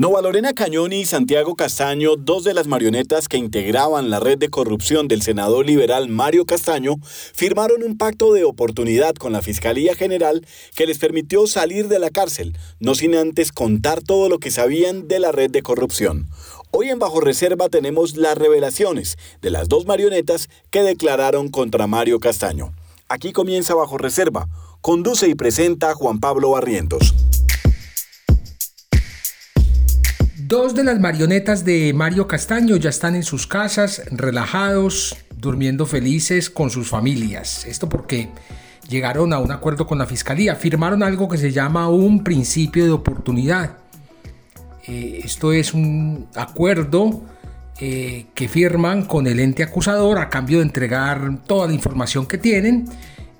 Nova Lorena Cañón y Santiago Castaño, dos de las marionetas que integraban la red de corrupción del senador liberal Mario Castaño, firmaron un pacto de oportunidad con la Fiscalía General que les permitió salir de la cárcel, no sin antes contar todo lo que sabían de la red de corrupción. Hoy en Bajo Reserva tenemos las revelaciones de las dos marionetas que declararon contra Mario Castaño. Aquí comienza Bajo Reserva. Conduce y presenta Juan Pablo Barrientos. Dos de las marionetas de Mario Castaño ya están en sus casas, relajados, durmiendo felices con sus familias. Esto porque llegaron a un acuerdo con la fiscalía, firmaron algo que se llama un principio de oportunidad. Eh, esto es un acuerdo eh, que firman con el ente acusador a cambio de entregar toda la información que tienen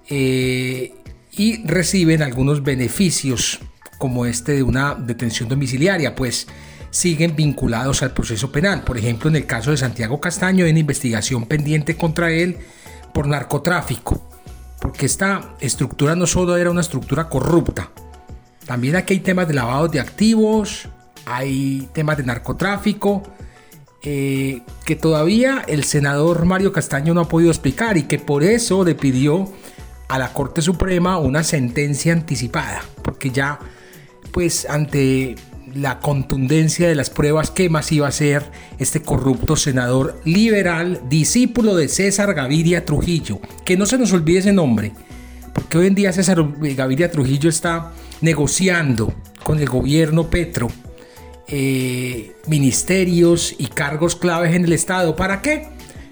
eh, y reciben algunos beneficios como este de una detención domiciliaria, pues siguen vinculados al proceso penal. Por ejemplo, en el caso de Santiago Castaño hay una investigación pendiente contra él por narcotráfico, porque esta estructura no solo era una estructura corrupta, también aquí hay temas de lavado de activos, hay temas de narcotráfico, eh, que todavía el senador Mario Castaño no ha podido explicar y que por eso le pidió a la Corte Suprema una sentencia anticipada, porque ya pues ante la contundencia de las pruebas que más iba a ser este corrupto senador liberal, discípulo de César Gaviria Trujillo. Que no se nos olvide ese nombre, porque hoy en día César Gaviria Trujillo está negociando con el gobierno Petro eh, ministerios y cargos claves en el Estado. ¿Para qué?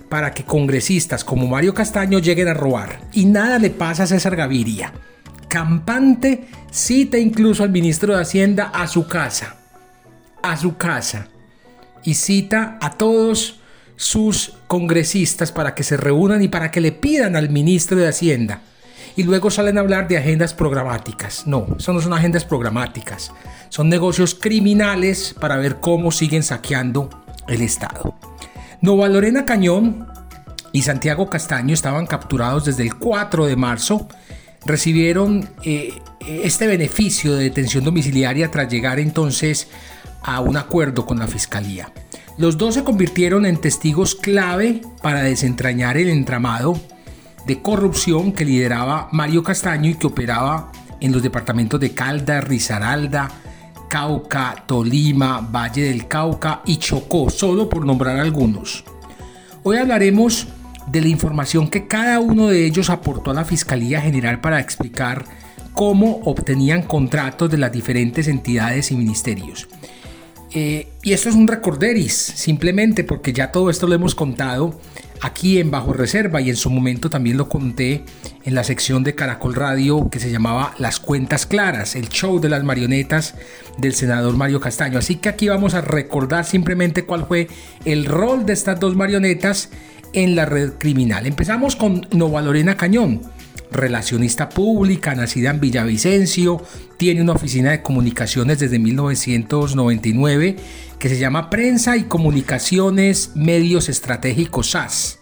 Para que congresistas como Mario Castaño lleguen a robar. Y nada le pasa a César Gaviria campante cita incluso al ministro de Hacienda a su casa, a su casa, y cita a todos sus congresistas para que se reúnan y para que le pidan al ministro de Hacienda. Y luego salen a hablar de agendas programáticas. No, eso no son agendas programáticas. Son negocios criminales para ver cómo siguen saqueando el Estado. Nova Lorena Cañón y Santiago Castaño estaban capturados desde el 4 de marzo recibieron eh, este beneficio de detención domiciliaria tras llegar entonces a un acuerdo con la fiscalía. Los dos se convirtieron en testigos clave para desentrañar el entramado de corrupción que lideraba Mario Castaño y que operaba en los departamentos de Calda, Risaralda, Cauca, Tolima, Valle del Cauca y Chocó, solo por nombrar algunos. Hoy hablaremos de la información que cada uno de ellos aportó a la Fiscalía General para explicar cómo obtenían contratos de las diferentes entidades y ministerios. Eh, y esto es un recorderis, simplemente porque ya todo esto lo hemos contado aquí en Bajo Reserva y en su momento también lo conté en la sección de Caracol Radio que se llamaba Las Cuentas Claras, el show de las marionetas del senador Mario Castaño. Así que aquí vamos a recordar simplemente cuál fue el rol de estas dos marionetas en la red criminal. Empezamos con Nova Lorena Cañón, relacionista pública, nacida en Villavicencio, tiene una oficina de comunicaciones desde 1999 que se llama Prensa y Comunicaciones Medios Estratégicos SAS.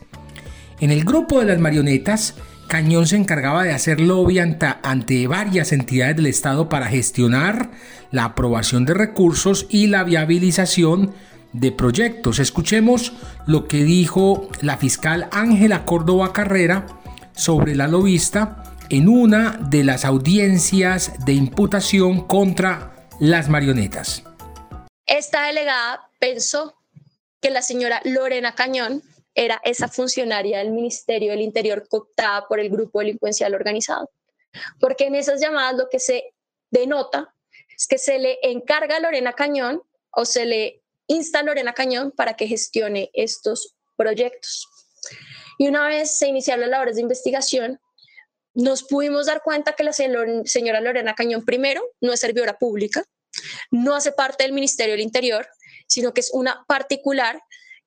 En el grupo de las marionetas, Cañón se encargaba de hacer lobby ante, ante, varias entidades del Estado para gestionar la aprobación de recursos y la viabilización de proyectos. Escuchemos lo que dijo la fiscal Ángela Córdoba Carrera sobre la lobista en una de las audiencias de imputación contra las marionetas. Esta delegada pensó que la señora Lorena Cañón era esa funcionaria del Ministerio del Interior cooptada por el grupo delincuencial organizado. Porque en esas llamadas lo que se denota es que se le encarga a Lorena Cañón o se le insta a Lorena Cañón para que gestione estos proyectos. Y una vez se iniciaron las labores de investigación, nos pudimos dar cuenta que la señora Lorena Cañón, primero, no es servidora pública, no hace parte del Ministerio del Interior, sino que es una particular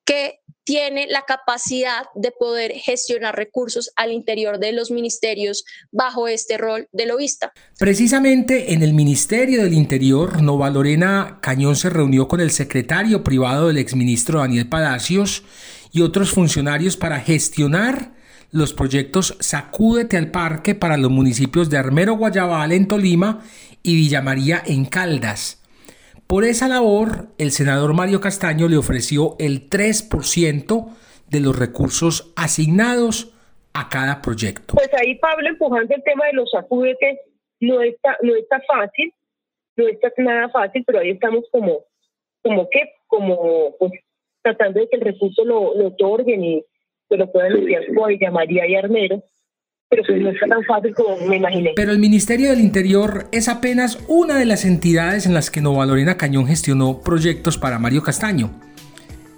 que tiene la capacidad de poder gestionar recursos al interior de los ministerios bajo este rol de lobista. Precisamente en el Ministerio del Interior, Nova Lorena Cañón se reunió con el secretario privado del exministro Daniel Palacios y otros funcionarios para gestionar los proyectos Sacúdete al Parque para los municipios de Armero Guayabal en Tolima y Villa María en Caldas Por esa labor, el senador Mario Castaño le ofreció el 3% de los recursos asignados a cada proyecto. Pues ahí Pablo empujando el tema de los acudetes no está, no está fácil, no está nada fácil, pero ahí estamos como, como que, como pues tratando de que el recurso lo, lo otorguen y se lo puedan enviar a María y Armero pero pues. Pero el Ministerio del Interior es apenas una de las entidades en las que Nova Lorena Cañón gestionó proyectos para Mario Castaño.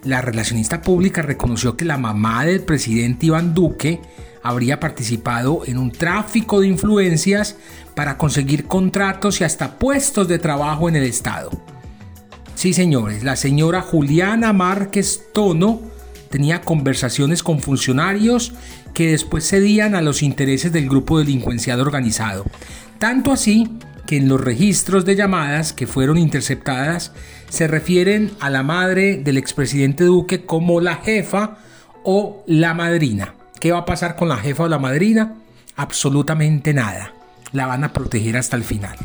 La relacionista pública reconoció que la mamá del presidente Iván Duque habría participado en un tráfico de influencias para conseguir contratos y hasta puestos de trabajo en el Estado. Sí, señores, la señora Juliana Márquez Tono tenía conversaciones con funcionarios que después cedían a los intereses del grupo delincuencial organizado. Tanto así que en los registros de llamadas que fueron interceptadas se refieren a la madre del expresidente Duque como la jefa o la madrina. ¿Qué va a pasar con la jefa o la madrina? Absolutamente nada. La van a proteger hasta el final.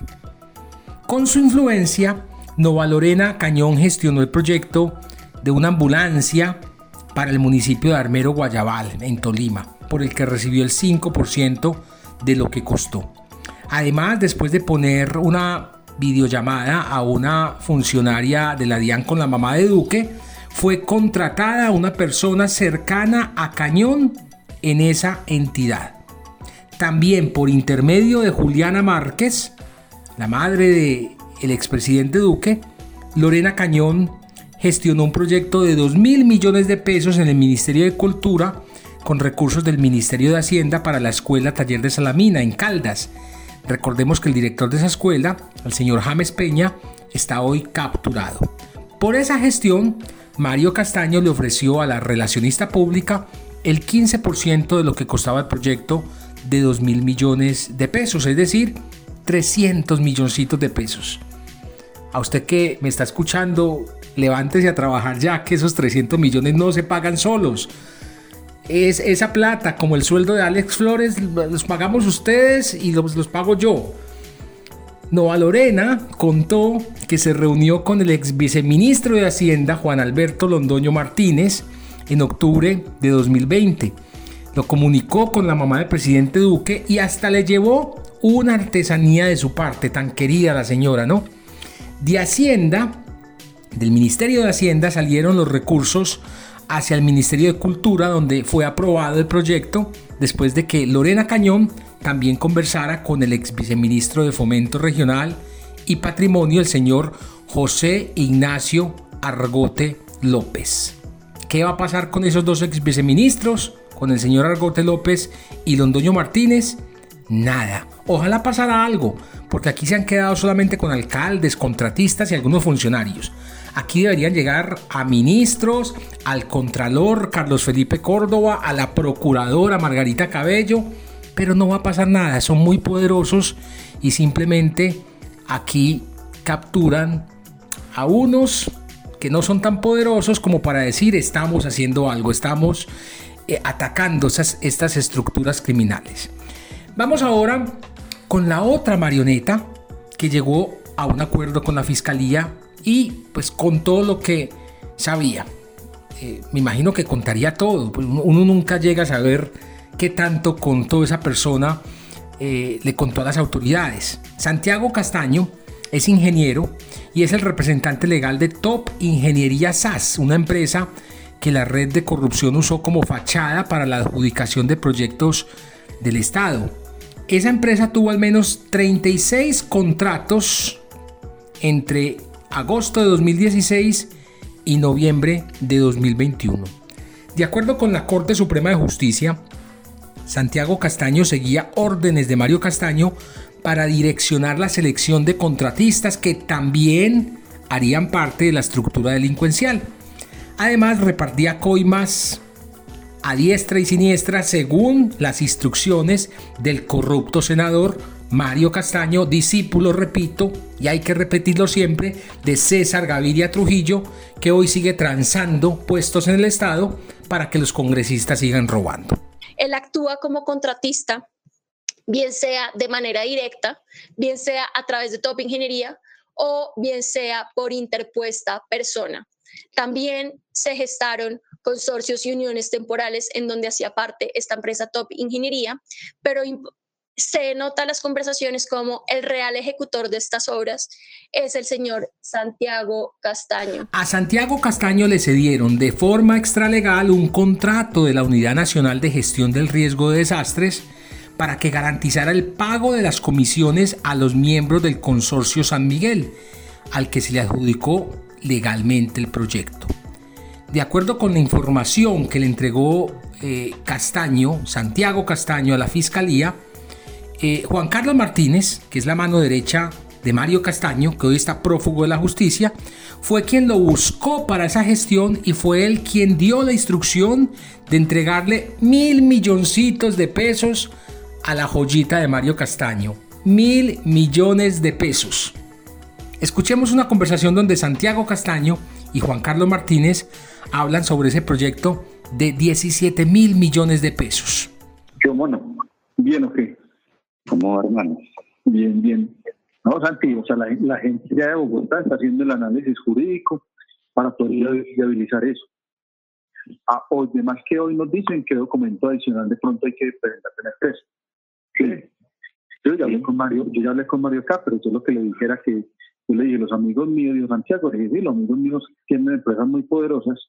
Con su influencia, Nova Lorena Cañón gestionó el proyecto de una ambulancia para el municipio de Armero Guayabal, en Tolima, por el que recibió el 5% de lo que costó. Además, después de poner una videollamada a una funcionaria de la DIAN con la mamá de Duque, fue contratada una persona cercana a Cañón en esa entidad. También por intermedio de Juliana Márquez, la madre del el expresidente Duque, Lorena Cañón gestionó un proyecto de 2 mil millones de pesos en el Ministerio de Cultura con recursos del Ministerio de Hacienda para la Escuela Taller de Salamina en Caldas. Recordemos que el director de esa escuela, el señor James Peña, está hoy capturado. Por esa gestión, Mario Castaño le ofreció a la relacionista pública el 15% de lo que costaba el proyecto de 2 mil millones de pesos, es decir, 300 milloncitos de pesos. A usted que me está escuchando, levántese a trabajar ya, que esos 300 millones no se pagan solos. Es esa plata, como el sueldo de Alex Flores, los pagamos ustedes y los, los pago yo. Nova Lorena contó que se reunió con el ex viceministro de Hacienda, Juan Alberto Londoño Martínez, en octubre de 2020. Lo comunicó con la mamá del presidente Duque y hasta le llevó una artesanía de su parte, tan querida la señora, ¿no? De Hacienda del Ministerio de Hacienda salieron los recursos hacia el Ministerio de Cultura, donde fue aprobado el proyecto después de que Lorena Cañón también conversara con el ex viceministro de Fomento Regional y Patrimonio, el señor José Ignacio Argote López. ¿Qué va a pasar con esos dos ex viceministros? Con el señor Argote López y Londoño Martínez. Nada. Ojalá pasara algo, porque aquí se han quedado solamente con alcaldes, contratistas y algunos funcionarios. Aquí deberían llegar a ministros, al contralor Carlos Felipe Córdoba, a la procuradora Margarita Cabello, pero no va a pasar nada, son muy poderosos y simplemente aquí capturan a unos que no son tan poderosos como para decir estamos haciendo algo, estamos eh, atacando esas, estas estructuras criminales. Vamos ahora con la otra marioneta que llegó a un acuerdo con la fiscalía y pues con todo lo que sabía. Eh, me imagino que contaría todo, pues uno, nunca llega a saber qué tanto contó esa persona, eh, le contó a las autoridades. Santiago Castaño es ingeniero y es el representante legal de Top Ingeniería SAS, una empresa que la red de corrupción usó como fachada para la adjudicación de proyectos del Estado. Esa empresa tuvo al menos 36 contratos entre agosto de 2016 y noviembre de 2021. De acuerdo con la Corte Suprema de Justicia, Santiago Castaño seguía órdenes de Mario Castaño para direccionar la selección de contratistas que también harían parte de la estructura delincuencial. Además, repartía coimas a diestra y siniestra según las instrucciones del corrupto senador Mario Castaño, discípulo, repito, y hay que repetirlo siempre, de César Gaviria Trujillo, que hoy sigue transando puestos en el Estado para que los congresistas sigan robando. Él actúa como contratista, bien sea de manera directa, bien sea a través de Top Ingeniería o bien sea por interpuesta persona. También se gestaron consorcios y uniones temporales en donde hacía parte esta empresa Top Ingeniería, pero se nota las conversaciones como el real ejecutor de estas obras es el señor Santiago Castaño. A Santiago Castaño le cedieron de forma extralegal un contrato de la Unidad Nacional de Gestión del Riesgo de Desastres para que garantizara el pago de las comisiones a los miembros del consorcio San Miguel, al que se le adjudicó legalmente el proyecto. De acuerdo con la información que le entregó eh, Castaño, Santiago Castaño a la Fiscalía, eh, Juan Carlos Martínez, que es la mano derecha de Mario Castaño, que hoy está prófugo de la justicia, fue quien lo buscó para esa gestión y fue él quien dio la instrucción de entregarle mil milloncitos de pesos a la joyita de Mario Castaño. Mil millones de pesos. Escuchemos una conversación donde Santiago Castaño y Juan Carlos Martínez hablan sobre ese proyecto de 17 mil millones de pesos. Yo, bueno, bien o qué. ¿Cómo hermano? Bien, bien. No, Santi, o sea, la, la gente de Bogotá está haciendo el análisis jurídico para poder viabilizar eso. Ah, hoy, además que hoy nos dicen que documento adicional de pronto hay que presentar en el. Yo ya hablé con Mario, yo ya hablé con Mario acá, pero yo lo que le dijera que yo le dije, los amigos míos de Santiago, le dije, sí, los amigos míos tienen empresas muy poderosas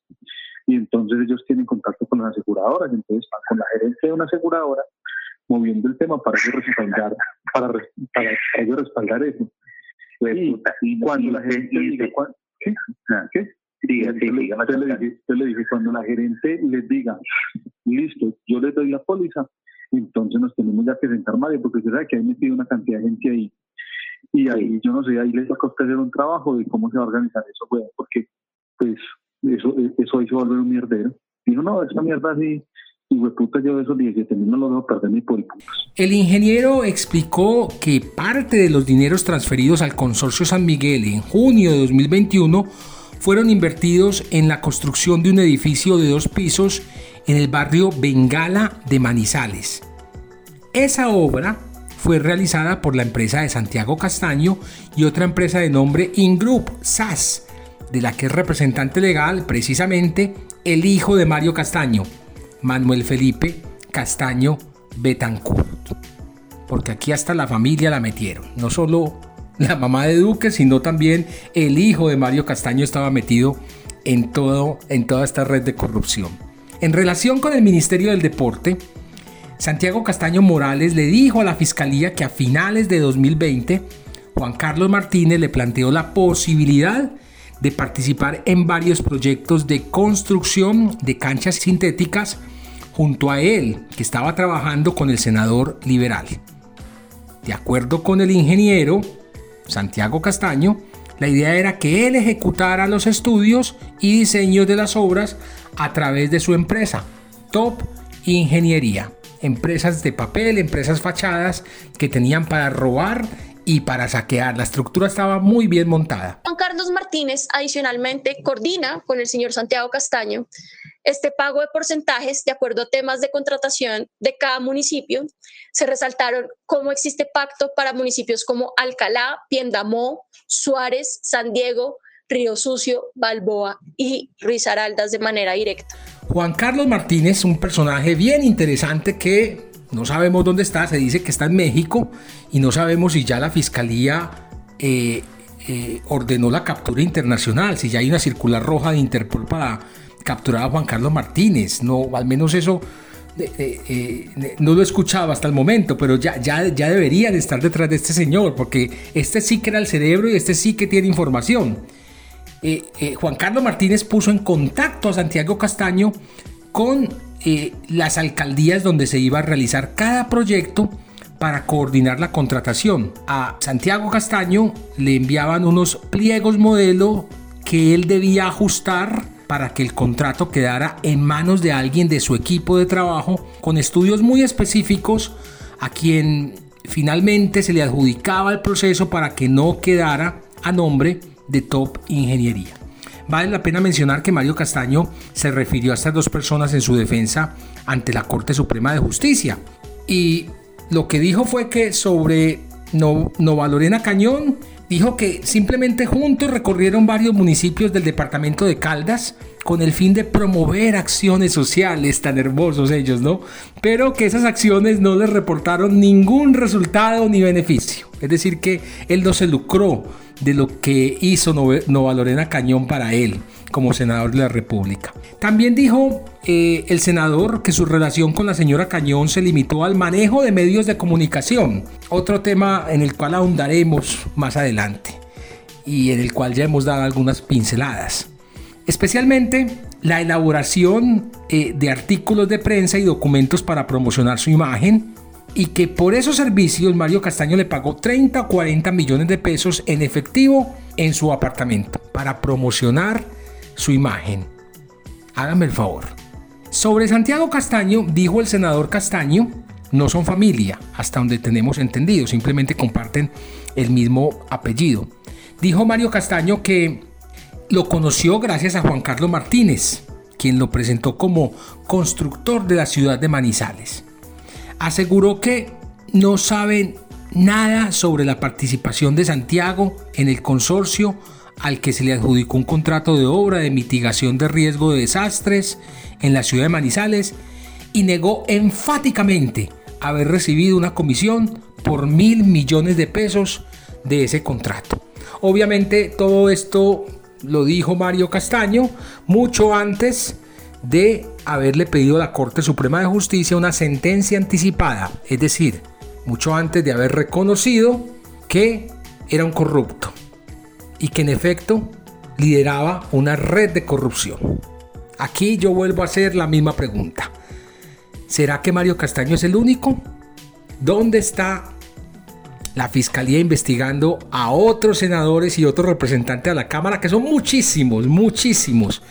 y entonces ellos tienen contacto con las aseguradoras, entonces con la gerencia de una aseguradora moviendo el tema para ellos respaldar, para, para ellos respaldar eso. Pues, y cuando la gerente diga, ¿qué? ¿Qué? Diga, sí, le, dije, le dije, cuando la gerente les diga, listo, yo les doy la póliza, entonces nos tenemos ya que sentar más, porque sabe que hay metido una cantidad de gente ahí. Y ahí, yo no sé, ahí les va a hacer un trabajo de cómo se va a organizar eso, pues, porque pues eso, eso se va a volver un mierdero. Dijo, no, esta mierda así el ingeniero explicó que parte de los dineros transferidos al consorcio San Miguel en junio de 2021 fueron invertidos en la construcción de un edificio de dos pisos en el barrio Bengala de Manizales. Esa obra fue realizada por la empresa de Santiago Castaño y otra empresa de nombre Ingroup SAS, de la que es representante legal precisamente el hijo de Mario Castaño, Manuel Felipe Castaño Betancourt. Porque aquí hasta la familia la metieron. No solo la mamá de Duque, sino también el hijo de Mario Castaño estaba metido en, todo, en toda esta red de corrupción. En relación con el Ministerio del Deporte, Santiago Castaño Morales le dijo a la Fiscalía que a finales de 2020 Juan Carlos Martínez le planteó la posibilidad de participar en varios proyectos de construcción de canchas sintéticas junto a él, que estaba trabajando con el senador liberal. De acuerdo con el ingeniero Santiago Castaño, la idea era que él ejecutara los estudios y diseños de las obras a través de su empresa, Top Ingeniería. Empresas de papel, empresas fachadas que tenían para robar y para saquear. La estructura estaba muy bien montada. Juan Carlos Martínez adicionalmente coordina con el señor Santiago Castaño este pago de porcentajes de acuerdo a temas de contratación de cada municipio. Se resaltaron cómo existe pacto para municipios como Alcalá, Piendamó, Suárez, San Diego, Río Sucio, Balboa y Risaraldas de manera directa. Juan Carlos Martínez, un personaje bien interesante que no sabemos dónde está, se dice que está en México y no sabemos si ya la fiscalía eh, eh, ordenó la captura internacional, si ya hay una circular roja de Interpol para capturar a Juan Carlos Martínez. No, al menos eso eh, no lo he escuchado hasta el momento, pero ya, ya, ya deberían estar detrás de este señor, porque este sí que era el cerebro y este sí que tiene información. Juan Carlos Martínez puso en contacto a Santiago Castaño con eh, las alcaldías donde se iba a realizar cada proyecto para coordinar la contratación. A Santiago Castaño le enviaban unos pliegos modelo que él debía ajustar para que el contrato quedara en manos de alguien de su equipo de trabajo con estudios muy específicos a quien finalmente se le adjudicaba el proceso para que no quedara a nombre de Top Ingeniería. Vale la pena mencionar que Mario Castaño se refirió a estas dos personas en su defensa ante la Corte Suprema de Justicia. Y lo que dijo fue que sobre Nova Lorena Cañón dijo que simplemente juntos recorrieron varios municipios del departamento de Caldas con el fin de promover acciones sociales, tan hermosos ellos, ¿no? Pero que esas acciones no les reportaron ningún resultado ni beneficio. Es decir, que él no se lucró de lo que hizo Nova Lorena Cañón para él como senador de la República. También dijo eh, el senador que su relación con la señora Cañón se limitó al manejo de medios de comunicación, otro tema en el cual ahondaremos más adelante y en el cual ya hemos dado algunas pinceladas. Especialmente la elaboración eh, de artículos de prensa y documentos para promocionar su imagen, y que por esos servicios Mario Castaño le pagó 30 o 40 millones de pesos en efectivo en su apartamento para promocionar su imagen. Hágame el favor. Sobre Santiago Castaño, dijo el senador Castaño, no son familia, hasta donde tenemos entendido, simplemente comparten el mismo apellido. Dijo Mario Castaño que lo conoció gracias a Juan Carlos Martínez, quien lo presentó como constructor de la ciudad de Manizales. Aseguró que no saben nada sobre la participación de Santiago en el consorcio al que se le adjudicó un contrato de obra de mitigación de riesgo de desastres en la ciudad de Manizales y negó enfáticamente haber recibido una comisión por mil millones de pesos de ese contrato. Obviamente todo esto lo dijo Mario Castaño mucho antes de haberle pedido a la Corte Suprema de Justicia una sentencia anticipada, es decir, mucho antes de haber reconocido que era un corrupto y que en efecto lideraba una red de corrupción. Aquí yo vuelvo a hacer la misma pregunta. ¿Será que Mario Castaño es el único? ¿Dónde está la fiscalía investigando a otros senadores y otros representantes de la Cámara, que son muchísimos, muchísimos,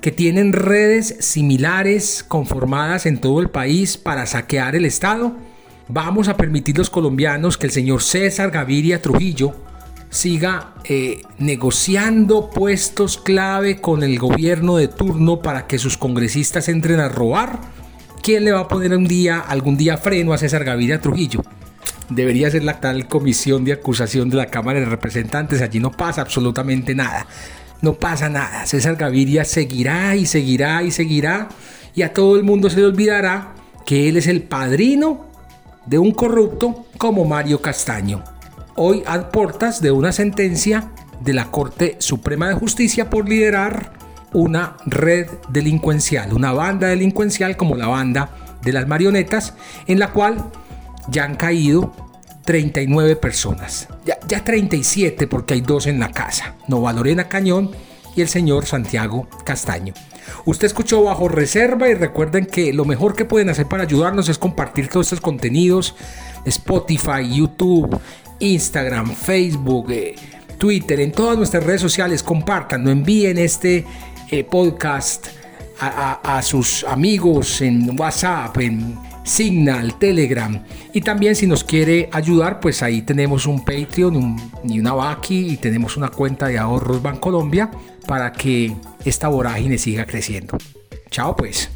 que tienen redes similares conformadas en todo el país para saquear el Estado? Vamos a permitir los colombianos que el señor César Gaviria Trujillo siga eh, negociando puestos clave con el gobierno de turno para que sus congresistas entren a robar? ¿Quién le va a poner un día, algún día freno a César Gaviria Trujillo? Debería ser la tal comisión de acusación de la Cámara de Representantes. Allí no pasa absolutamente nada. No pasa nada. César Gaviria seguirá y seguirá y seguirá. Y a todo el mundo se le olvidará que él es el padrino de un corrupto como Mario Castaño hoy a portas de una sentencia de la Corte Suprema de Justicia por liderar una red delincuencial, una banda delincuencial como la banda de las marionetas, en la cual ya han caído 39 personas, ya, ya 37 porque hay dos en la casa, Nova Lorena Cañón y el señor Santiago Castaño. Usted escuchó bajo reserva y recuerden que lo mejor que pueden hacer para ayudarnos es compartir todos estos contenidos, Spotify, YouTube, Instagram, Facebook, eh, Twitter, en todas nuestras redes sociales. Compartan, no envíen este eh, podcast a, sus amigos en WhatsApp, en Signal, Telegram. Y también si nos quiere ayudar, pues ahí tenemos un Patreon y una Baki y tenemos una cuenta de ahorros Bancolombia para que esta vorágine siga creciendo. Chao pues.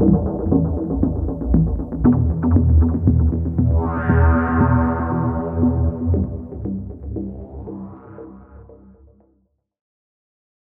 you.